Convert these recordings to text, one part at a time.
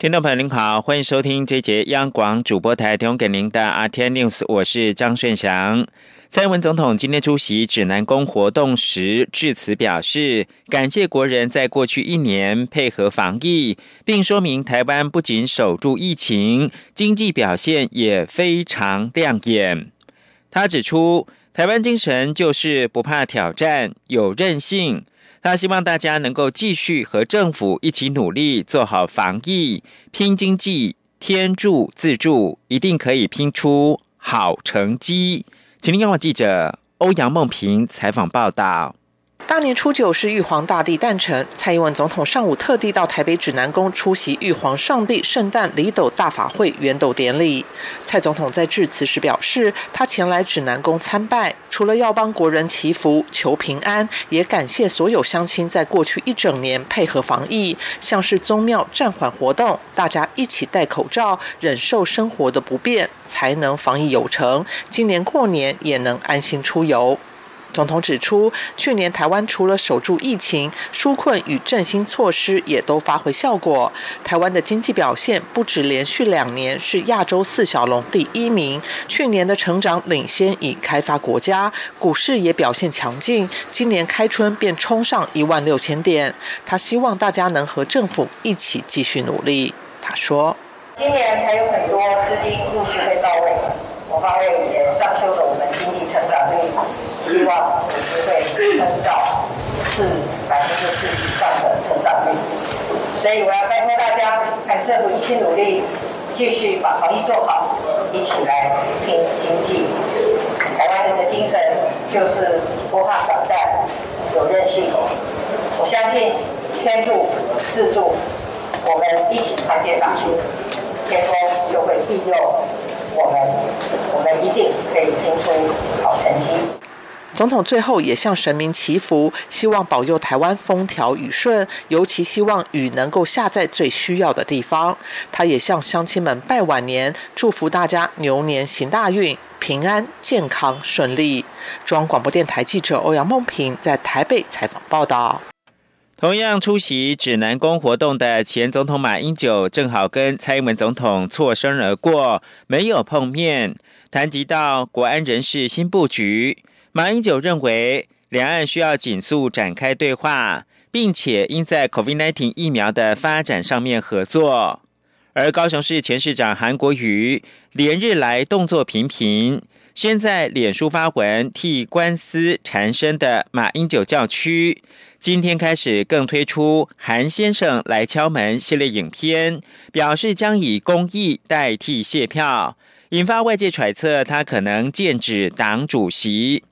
听众朋友您好，欢迎收听这节央广主播台提供给您的阿天 News，我是张顺祥。蔡英文总统今天出席指南宫活动时致辞表示，感谢国人在过去一年配合防疫，并说明台湾不仅守住疫情，经济表现也非常亮眼。他指出，台湾精神就是不怕挑战，有韧性。他希望大家能够继续和政府一起努力，做好防疫，拼经济，天助自助，一定可以拼出好成绩。请听央广记者欧阳梦平采访报道。大年初九是玉皇大帝诞辰，蔡英文总统上午特地到台北指南宫出席玉皇上帝圣诞礼斗大法会圆斗典礼。蔡总统在致辞时表示，他前来指南宫参拜，除了要帮国人祈福求平安，也感谢所有乡亲在过去一整年配合防疫，像是宗庙暂缓活动，大家一起戴口罩，忍受生活的不便，才能防疫有成。今年过年也能安心出游。总统指出，去年台湾除了守住疫情，纾困与振兴措施也都发挥效果。台湾的经济表现不止连续两年是亚洲四小龙第一名，去年的成长领先已开发国家，股市也表现强劲。今年开春便冲上一万六千点。他希望大家能和政府一起继续努力。他说：“今年还有很多资金陆续会到位，我方也上修了我们经济成长率。”希望有机会升到四百分之四以上的成长率，所以我要拜托大家，和政府一起努力，继续把防疫做好，一起来拼经济。台湾人的精神就是不怕挑战，有韧性。我相信天助自助，我们一起团结打拼，天空就会庇佑我们，我们一定可以。总统最后也向神明祈福，希望保佑台湾风调雨顺，尤其希望雨能够下在最需要的地方。他也向乡亲们拜晚年，祝福大家牛年行大运，平安健康顺利。中央广播电台记者欧阳梦平在台北采访报道。同样出席指南宫活动的前总统马英九，正好跟蔡英文总统错身而过，没有碰面。谈及到国安人士新布局。马英九认为，两岸需要紧速展开对话，并且应在 COVID-19 疫苗的发展上面合作。而高雄市前市长韩国瑜连日来动作频频，先在脸书发文替官司缠身的马英九教区，今天开始更推出韩先生来敲门系列影片，表示将以公益代替谢票，引发外界揣测他可能剑指党主席。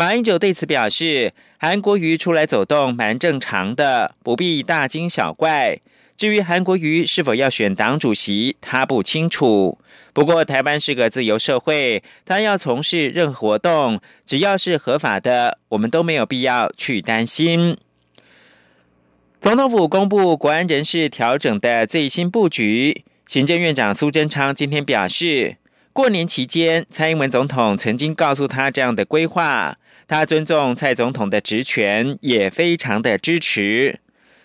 马英九对此表示，韩国瑜出来走动蛮正常的，不必大惊小怪。至于韩国瑜是否要选党主席，他不清楚。不过，台湾是个自由社会，他要从事任何活动，只要是合法的，我们都没有必要去担心。总统府公布国安人事调整的最新布局，行政院长苏贞昌今天表示，过年期间，蔡英文总统曾经告诉他这样的规划。他尊重蔡总统的职权，也非常的支持。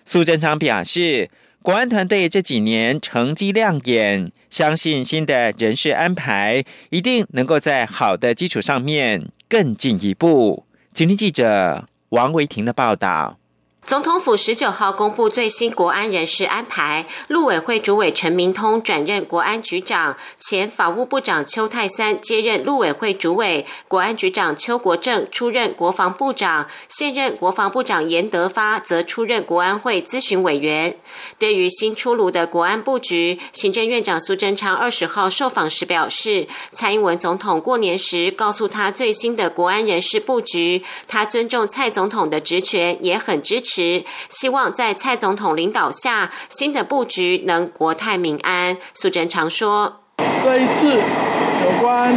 苏贞昌表示，国安团队这几年成绩亮眼，相信新的人事安排一定能够在好的基础上面更进一步。今天记者王维婷的报道。总统府十九号公布最新国安人事安排，陆委会主委陈明通转任国安局长，前法务部长邱泰三接任陆委会主委，国安局长邱国正出任国防部长，现任国防部长严德发则出任国安会咨询委员。对于新出炉的国安布局，行政院长苏贞昌二十号受访时表示，蔡英文总统过年时告诉他最新的国安人事布局，他尊重蔡总统的职权，也很支持。时，希望在蔡总统领导下，新的布局能国泰民安。苏贞常说：“这一次有关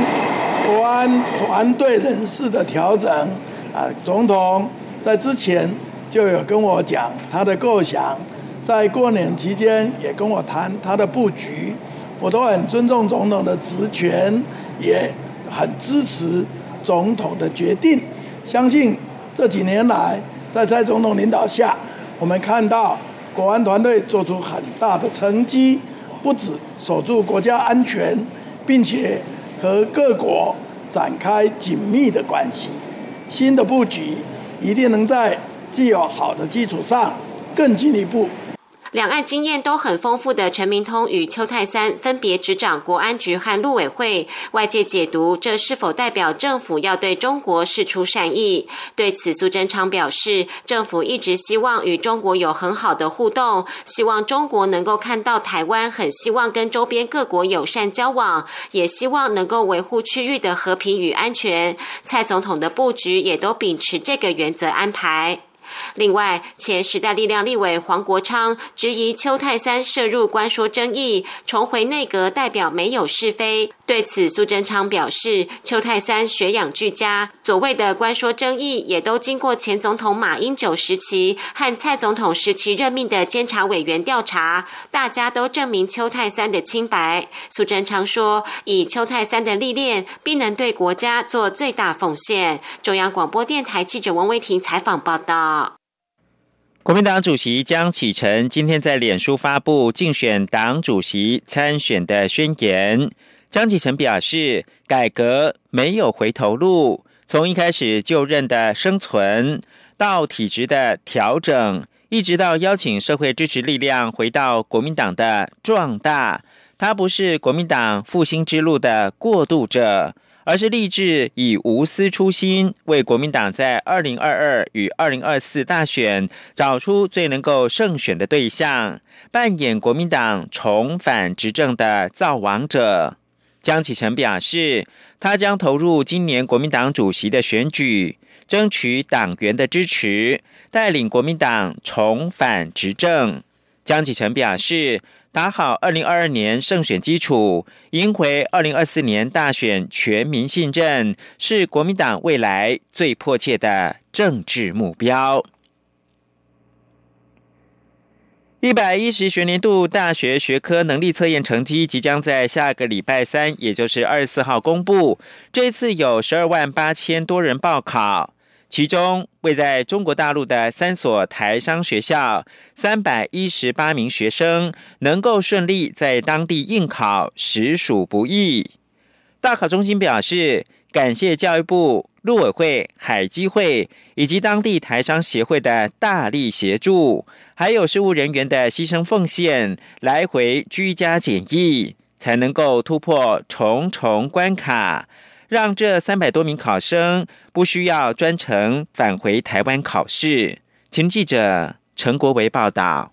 国安团队人事的调整，啊，总统在之前就有跟我讲他的构想，在过年期间也跟我谈他的布局，我都很尊重总统的职权，也很支持总统的决定。相信这几年来，在蔡总统领导下，我们看到国安团队做出很大的成绩，不止守住国家安全，并且和各国展开紧密的关系。新的布局一定能在既有好的基础上更进一步。两岸经验都很丰富的陈明通与邱泰三分别执掌国安局和陆委会，外界解读这是否代表政府要对中国示出善意？对此，苏贞昌表示，政府一直希望与中国有很好的互动，希望中国能够看到台湾很希望跟周边各国友善交往，也希望能够维护区域的和平与安全。蔡总统的布局也都秉持这个原则安排。另外，前时代力量立委黄国昌质疑邱泰三涉入官说争议，重回内阁代表没有是非。对此，苏贞昌表示，邱泰三学养俱佳，所谓的官说争议也都经过前总统马英九时期和蔡总统时期任命的监察委员调查，大家都证明邱泰三的清白。苏贞昌说，以邱泰三的历练，必能对国家做最大奉献。中央广播电台记者王维婷采访报道。国民党主席江启臣今天在脸书发布竞选党主席参选的宣言。江启臣表示，改革没有回头路，从一开始就任的生存，到体制的调整，一直到邀请社会支持力量回到国民党的壮大，他不是国民党复兴之路的过渡者。而是立志以无私初心，为国民党在二零二二与二零二四大选找出最能够胜选的对象，扮演国民党重返执政的造王者。江启臣表示，他将投入今年国民党主席的选举，争取党员的支持，带领国民党重返执政。江启臣表示。打好二零二二年胜选基础，赢回二零二四年大选全民信任，是国民党未来最迫切的政治目标。一百一十学年度大学学科能力测验成绩即将在下个礼拜三，也就是二十四号公布。这次有十二万八千多人报考。其中，位在中国大陆的三所台商学校，三百一十八名学生能够顺利在当地应考，实属不易。大考中心表示，感谢教育部、陆委会、海基会以及当地台商协会的大力协助，还有事务人员的牺牲奉献，来回居家检疫，才能够突破重重关卡。让这三百多名考生不需要专程返回台湾考试。请记者陈国维报道。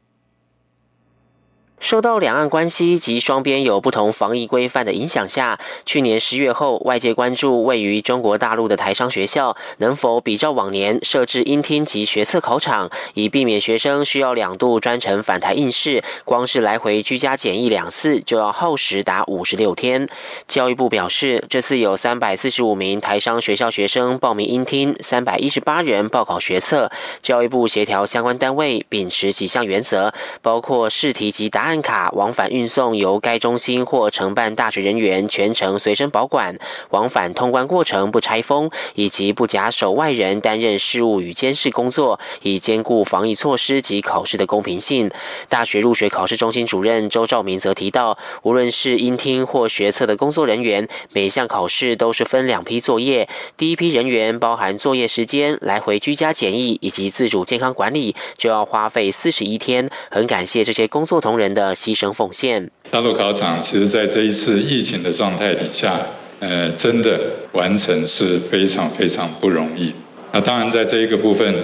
受到两岸关系及双边有不同防疫规范的影响下，去年十月后，外界关注位于中国大陆的台商学校能否比照往年设置英听及学测考场，以避免学生需要两度专程返台应试，光是来回居家检疫两次就要耗时达五十六天。教育部表示，这次有三百四十五名台商学校学生报名英听，三百一十八人报考学测。教育部协调相关单位，秉持几项原则，包括试题及答。案卡往返运送由该中心或承办大学人员全程随身保管，往返通关过程不拆封，以及不假手外人担任事务与监视工作，以兼顾防疫措施及考试的公平性。大学入学考试中心主任周兆明则提到，无论是音听或学测的工作人员，每项考试都是分两批作业。第一批人员包含作业时间、来回居家检疫以及自主健康管理，就要花费四十一天。很感谢这些工作同仁。的牺牲奉献。大陆考场其实在这一次疫情的状态底下，呃，真的完成是非常非常不容易。那当然，在这一个部分，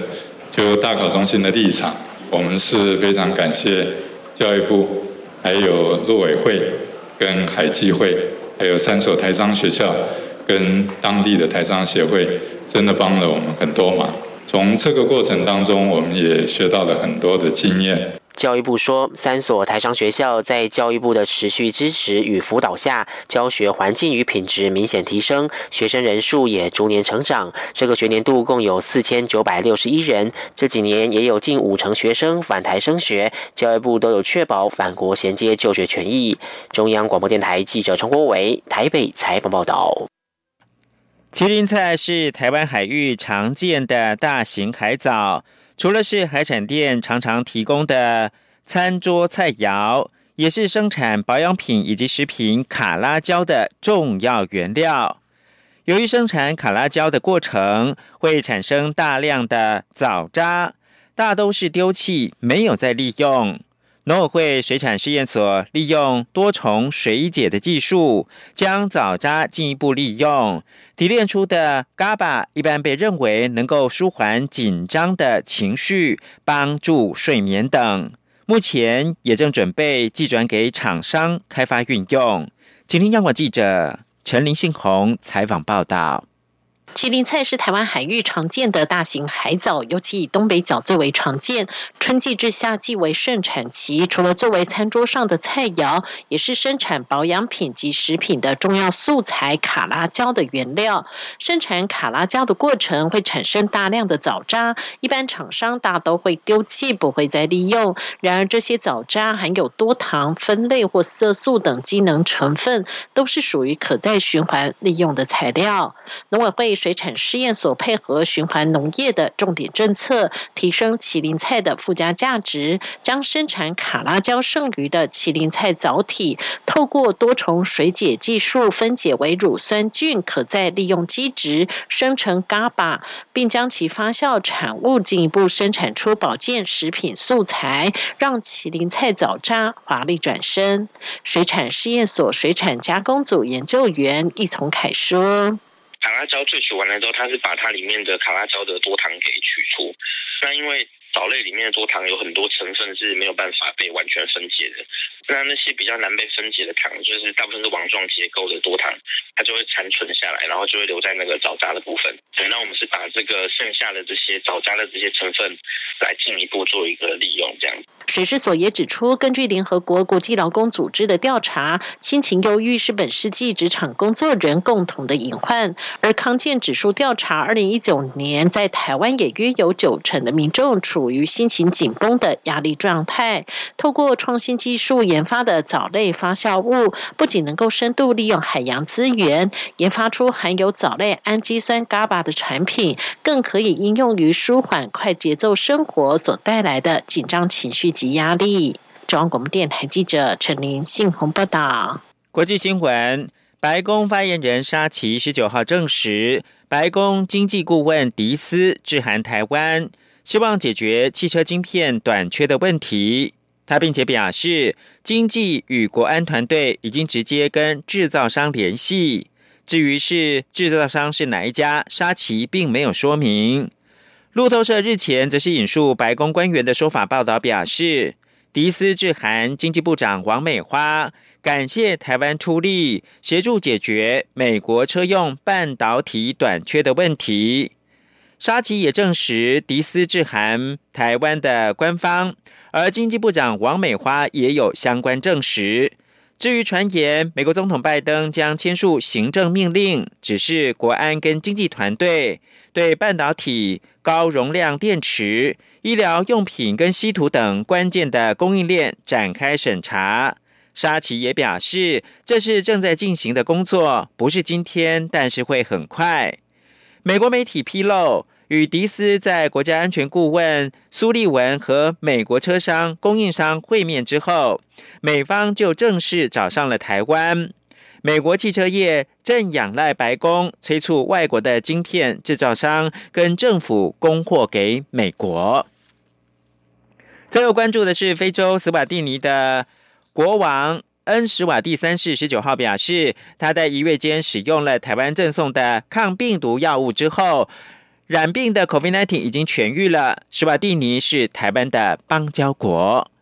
就大考中心的立场，我们是非常感谢教育部，还有陆委会、跟海基会，还有三所台商学校，跟当地的台商协会，真的帮了我们很多忙。从这个过程当中，我们也学到了很多的经验。教育部说，三所台商学校在教育部的持续支持与辅导下，教学环境与品质明显提升，学生人数也逐年成长。这个学年度共有四千九百六十一人，这几年也有近五成学生返台升学，教育部都有确保返国衔接就学权益。中央广播电台记者陈国伟台北采访报道。麒麟菜是台湾海域常见的大型海藻。除了是海产店常常提供的餐桌菜肴，也是生产保养品以及食品卡拉胶的重要原料。由于生产卡拉胶的过程会产生大量的藻渣，大都是丢弃，没有再利用。农委会水产试验所利用多重水解的技术，将藻渣进一步利用。提炼出的 GABA 一般被认为能够舒缓紧张的情绪、帮助睡眠等。目前也正准备寄转给厂商开发运用。请听央广记者陈林信宏采访报道。麒麟菜是台湾海域常见的大型海藻，尤其以东北角最为常见。春季至夏季为盛产期，除了作为餐桌上的菜肴，也是生产保养品及食品的重要素材——卡拉胶的原料。生产卡拉胶的过程会产生大量的藻渣，一般厂商大都会丢弃，不会再利用。然而，这些藻渣含有多糖、酚类或色素等机能成分，都是属于可再循环利用的材料。农委会。水产试验所配合循环农业的重点政策，提升麒麟菜的附加价值，将生产卡拉胶剩余的麒麟菜藻体，透过多重水解技术分解为乳酸菌可再利用基质，生成 GABA，并将其发酵产物进一步生产出保健食品素材，让麒麟菜藻渣华丽转身。水产试验所水产加工组研究员易从凯说。卡拉胶萃取完了之后，它是把它里面的卡拉胶的多糖给取出。那因为藻类里面的多糖有很多成分是没有办法被完全分解的。那那些比较难被分解的糖，就是大部分是网状结构的多糖，它就会残存下来，然后就会留在那个藻渣的部分。对，那我们是把这个剩下的这些藻渣的这些成分，来进一步做一个利用，这样。水师所也指出，根据联合国国际劳工组织的调查，心情忧郁是本世纪职场工作人共同的隐患。而康健指数调查，二零一九年在台湾也约有九成的民众处于心情紧绷的压力状态。透过创新技术研发的藻类发酵物，不仅能够深度利用海洋资源，研发出含有藻类氨基酸 GABA 的产品，更可以应用于舒缓快节奏生活所带来的紧张情绪及压力。中央广播电台记者陈琳信鸿报道。国际新闻：白宫发言人沙奇十九号证实，白宫经济顾问迪斯致函台湾，希望解决汽车晶片短缺的问题。他并且表示，经济与国安团队已经直接跟制造商联系。至于是制造商是哪一家，沙奇并没有说明。路透社日前则是引述白宫官员的说法报道，表示迪斯致函经济部长王美花，感谢台湾出力协助解决美国车用半导体短缺的问题。沙奇也证实迪斯致函台湾的官方。而经济部长王美花也有相关证实。至于传言，美国总统拜登将签署行政命令，指示国安跟经济团队对半导体、高容量电池、医疗用品跟稀土等关键的供应链展开审查。沙奇也表示，这是正在进行的工作，不是今天，但是会很快。美国媒体披露。与迪斯在国家安全顾问苏利文和美国车商供应商会面之后，美方就正式找上了台湾。美国汽车业正仰赖白宫催促外国的晶片制造商跟政府供货给美国。最后关注的是非洲斯瓦蒂尼的国王恩什瓦蒂三世十九号表示，他在一月间使用了台湾赠送的抗病毒药物之后。染病的 COVID-19 已经痊愈了。施瓦蒂尼是台湾的邦交国。